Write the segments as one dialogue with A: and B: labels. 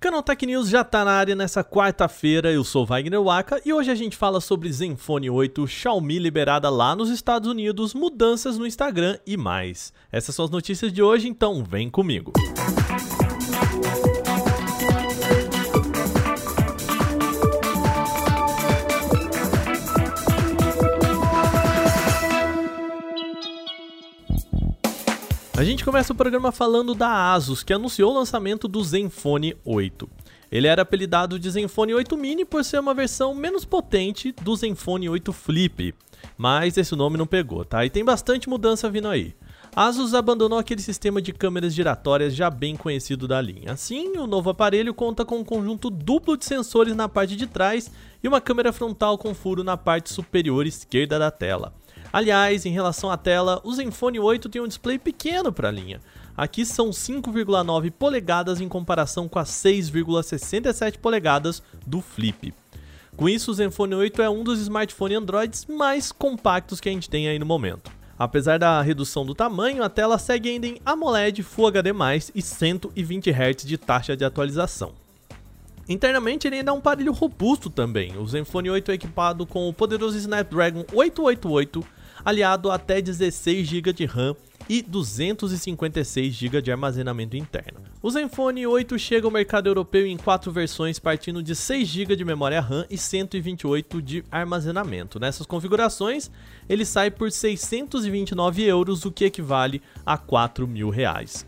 A: Canaltech News já tá na área nessa quarta-feira, eu sou Wagner Waka e hoje a gente fala sobre Zenfone 8, Xiaomi liberada lá nos Estados Unidos, mudanças no Instagram e mais. Essas são as notícias de hoje, então vem comigo. A começa o programa falando da Asus, que anunciou o lançamento do Zenfone 8. Ele era apelidado de Zenfone 8 Mini por ser uma versão menos potente do Zenfone 8 Flip, mas esse nome não pegou, tá? E tem bastante mudança vindo aí. A Asus abandonou aquele sistema de câmeras giratórias já bem conhecido da linha. Assim, o novo aparelho conta com um conjunto duplo de sensores na parte de trás e uma câmera frontal com furo na parte superior esquerda da tela. Aliás, em relação à tela, o Zenfone 8 tem um display pequeno para a linha. Aqui são 5,9 polegadas em comparação com as 6,67 polegadas do Flip. Com isso, o Zenfone 8 é um dos smartphones Androids mais compactos que a gente tem aí no momento. Apesar da redução do tamanho, a tela segue ainda em AMOLED Full HD+, e 120 Hz de taxa de atualização. Internamente ele ainda é um aparelho robusto também. O Zenfone 8 é equipado com o poderoso Snapdragon 888 aliado a até 16 GB de RAM e 256 GB de armazenamento interno. O Zenfone 8 chega ao mercado europeu em quatro versões, partindo de 6 GB de memória RAM e 128 de armazenamento. Nessas configurações, ele sai por 629 euros, o que equivale a 4 mil reais.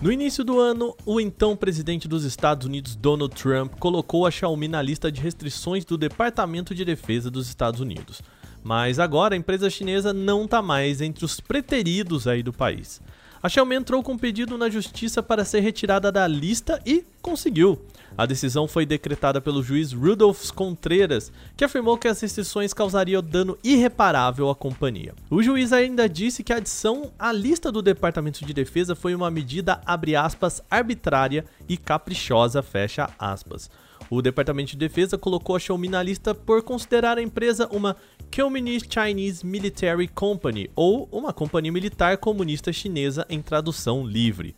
A: No início do ano, o então presidente dos Estados Unidos, Donald Trump, colocou a Xiaomi na lista de restrições do Departamento de Defesa dos Estados Unidos. Mas agora a empresa chinesa não está mais entre os preteridos aí do país. A Xiaomi entrou com um pedido na justiça para ser retirada da lista e conseguiu. A decisão foi decretada pelo juiz Rudolf Contreras, que afirmou que as restrições causariam dano irreparável à companhia. O juiz ainda disse que a adição à lista do Departamento de Defesa foi uma medida aspas, arbitrária e caprichosa. O Departamento de Defesa colocou a Xiaomi na lista por considerar a empresa uma Communist Chinese Military Company, ou uma companhia militar comunista chinesa em tradução livre.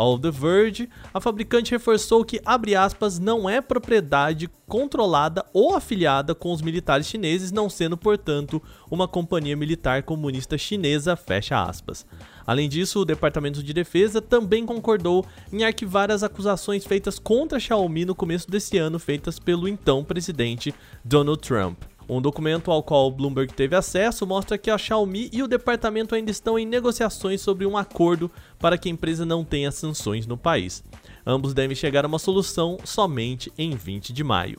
A: Ao The Verge, a fabricante reforçou que, abre aspas, não é propriedade controlada ou afiliada com os militares chineses, não sendo, portanto, uma companhia militar comunista chinesa, fecha aspas. Além disso, o Departamento de Defesa também concordou em arquivar as acusações feitas contra a Xiaomi no começo desse ano, feitas pelo então presidente Donald Trump. Um documento ao qual Bloomberg teve acesso mostra que a Xiaomi e o departamento ainda estão em negociações sobre um acordo para que a empresa não tenha sanções no país. Ambos devem chegar a uma solução somente em 20 de maio.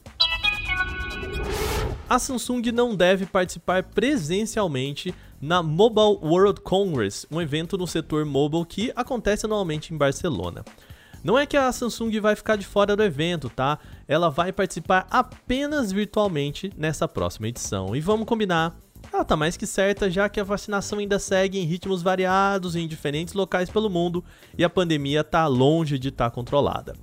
A: A Samsung não deve participar presencialmente na Mobile World Congress, um evento no setor mobile que acontece anualmente em Barcelona. Não é que a Samsung vai ficar de fora do evento, tá? Ela vai participar apenas virtualmente nessa próxima edição. E vamos combinar, ela tá mais que certa, já que a vacinação ainda segue em ritmos variados em diferentes locais pelo mundo e a pandemia tá longe de estar tá controlada.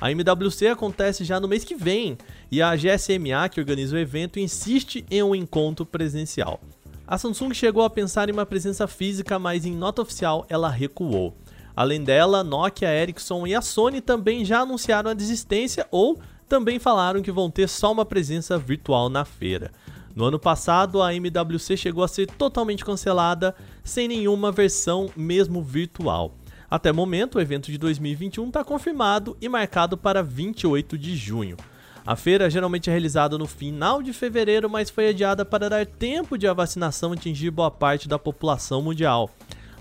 A: A MWC acontece já no mês que vem e a GSMA, que organiza o evento, insiste em um encontro presencial. A Samsung chegou a pensar em uma presença física, mas em nota oficial ela recuou. Além dela, Nokia, Ericsson e a Sony também já anunciaram a desistência ou também falaram que vão ter só uma presença virtual na feira. No ano passado, a MWC chegou a ser totalmente cancelada, sem nenhuma versão mesmo virtual. Até o momento, o evento de 2021 está confirmado e marcado para 28 de junho. A feira geralmente é realizada no final de fevereiro, mas foi adiada para dar tempo de a vacinação atingir boa parte da população mundial.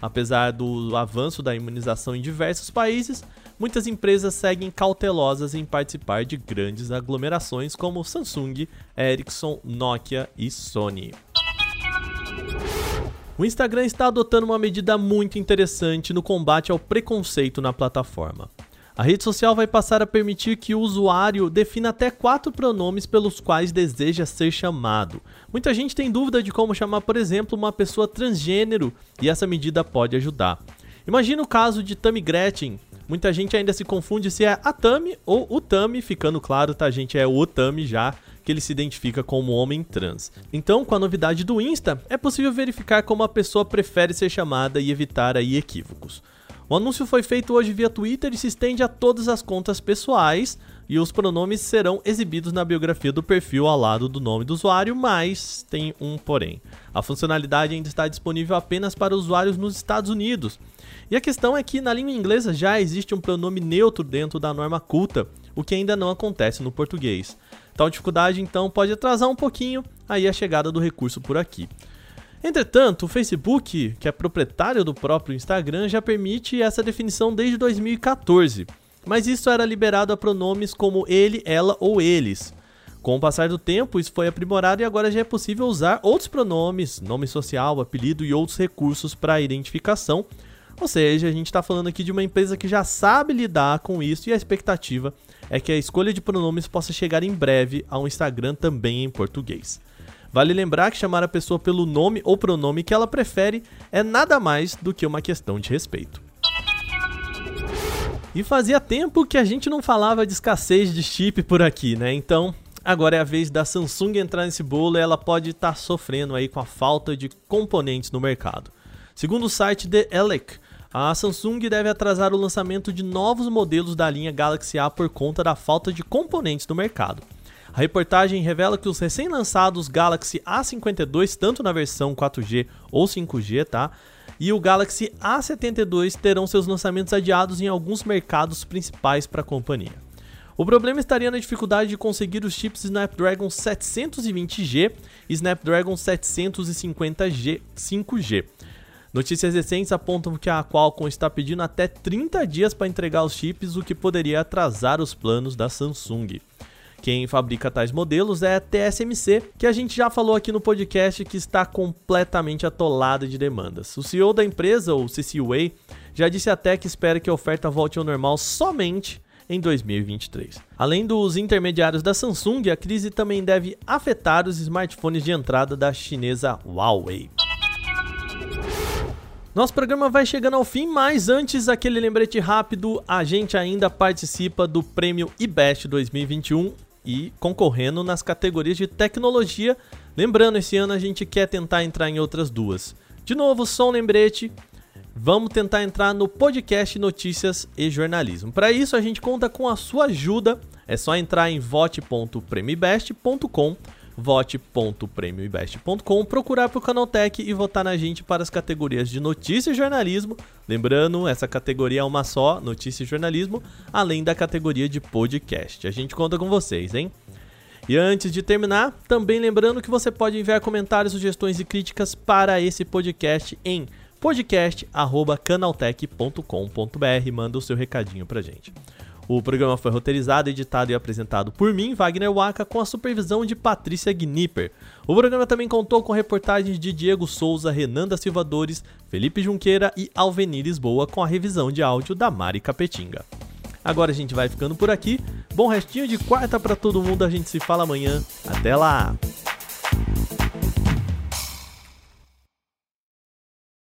A: Apesar do avanço da imunização em diversos países, muitas empresas seguem cautelosas em participar de grandes aglomerações como Samsung, Ericsson, Nokia e Sony. O Instagram está adotando uma medida muito interessante no combate ao preconceito na plataforma. A rede social vai passar a permitir que o usuário defina até quatro pronomes pelos quais deseja ser chamado. Muita gente tem dúvida de como chamar, por exemplo, uma pessoa transgênero e essa medida pode ajudar. Imagina o caso de Tammy Gretchen. Muita gente ainda se confunde se é a Tami ou o Tami, ficando claro, tá, gente? É o Tami já, que ele se identifica como homem trans. Então, com a novidade do Insta, é possível verificar como a pessoa prefere ser chamada e evitar aí equívocos. O anúncio foi feito hoje via Twitter e se estende a todas as contas pessoais, e os pronomes serão exibidos na biografia do perfil ao lado do nome do usuário, mas tem um porém. A funcionalidade ainda está disponível apenas para usuários nos Estados Unidos. E a questão é que na língua inglesa já existe um pronome neutro dentro da norma culta, o que ainda não acontece no português. Tal dificuldade então pode atrasar um pouquinho aí a chegada do recurso por aqui. Entretanto, o Facebook, que é proprietário do próprio Instagram, já permite essa definição desde 2014 mas isso era liberado a pronomes como ele, ela ou eles. Com o passar do tempo, isso foi aprimorado e agora já é possível usar outros pronomes, nome social, apelido e outros recursos para identificação. Ou seja, a gente está falando aqui de uma empresa que já sabe lidar com isso e a expectativa é que a escolha de pronomes possa chegar em breve ao Instagram também em português. Vale lembrar que chamar a pessoa pelo nome ou pronome que ela prefere é nada mais do que uma questão de respeito. E fazia tempo que a gente não falava de escassez de chip por aqui, né? Então, agora é a vez da Samsung entrar nesse bolo e ela pode estar tá sofrendo aí com a falta de componentes no mercado. Segundo o site The Elec, a Samsung deve atrasar o lançamento de novos modelos da linha Galaxy A por conta da falta de componentes no mercado. A reportagem revela que os recém-lançados Galaxy A52, tanto na versão 4G ou 5G, tá, e o Galaxy A72 terão seus lançamentos adiados em alguns mercados principais para a companhia. O problema estaria na dificuldade de conseguir os chips Snapdragon 720G e Snapdragon 750G 5G. Notícias recentes apontam que a Qualcomm está pedindo até 30 dias para entregar os chips, o que poderia atrasar os planos da Samsung. Quem fabrica tais modelos é a TSMC, que a gente já falou aqui no podcast que está completamente atolada de demandas. O CEO da empresa, o C.C. Wei, já disse até que espera que a oferta volte ao normal somente em 2023. Além dos intermediários da Samsung, a crise também deve afetar os smartphones de entrada da chinesa Huawei. Nosso programa vai chegando ao fim, mas antes aquele lembrete rápido, a gente ainda participa do prêmio IBEST 2021 e concorrendo nas categorias de tecnologia. Lembrando, esse ano a gente quer tentar entrar em outras duas. De novo, só um lembrete. Vamos tentar entrar no podcast Notícias e Jornalismo. Para isso, a gente conta com a sua ajuda. É só entrar em vote.premibest.com vote.premioinvest.com, procurar por Canaltech e votar na gente para as categorias de notícia e jornalismo. Lembrando, essa categoria é uma só, notícia e jornalismo, além da categoria de podcast. A gente conta com vocês, hein? E antes de terminar, também lembrando que você pode enviar comentários, sugestões e críticas para esse podcast em podcast@canaltech.com.br. Manda o seu recadinho pra gente. O programa foi roteirizado, editado e apresentado por mim, Wagner Waka, com a supervisão de Patrícia Gnipper. O programa também contou com reportagens de Diego Souza, Renan da Silva Dores, Felipe Junqueira e Alvenir Lisboa, com a revisão de áudio da Mari Capetinga. Agora a gente vai ficando por aqui. Bom restinho de quarta para todo mundo, a gente se fala amanhã. Até lá!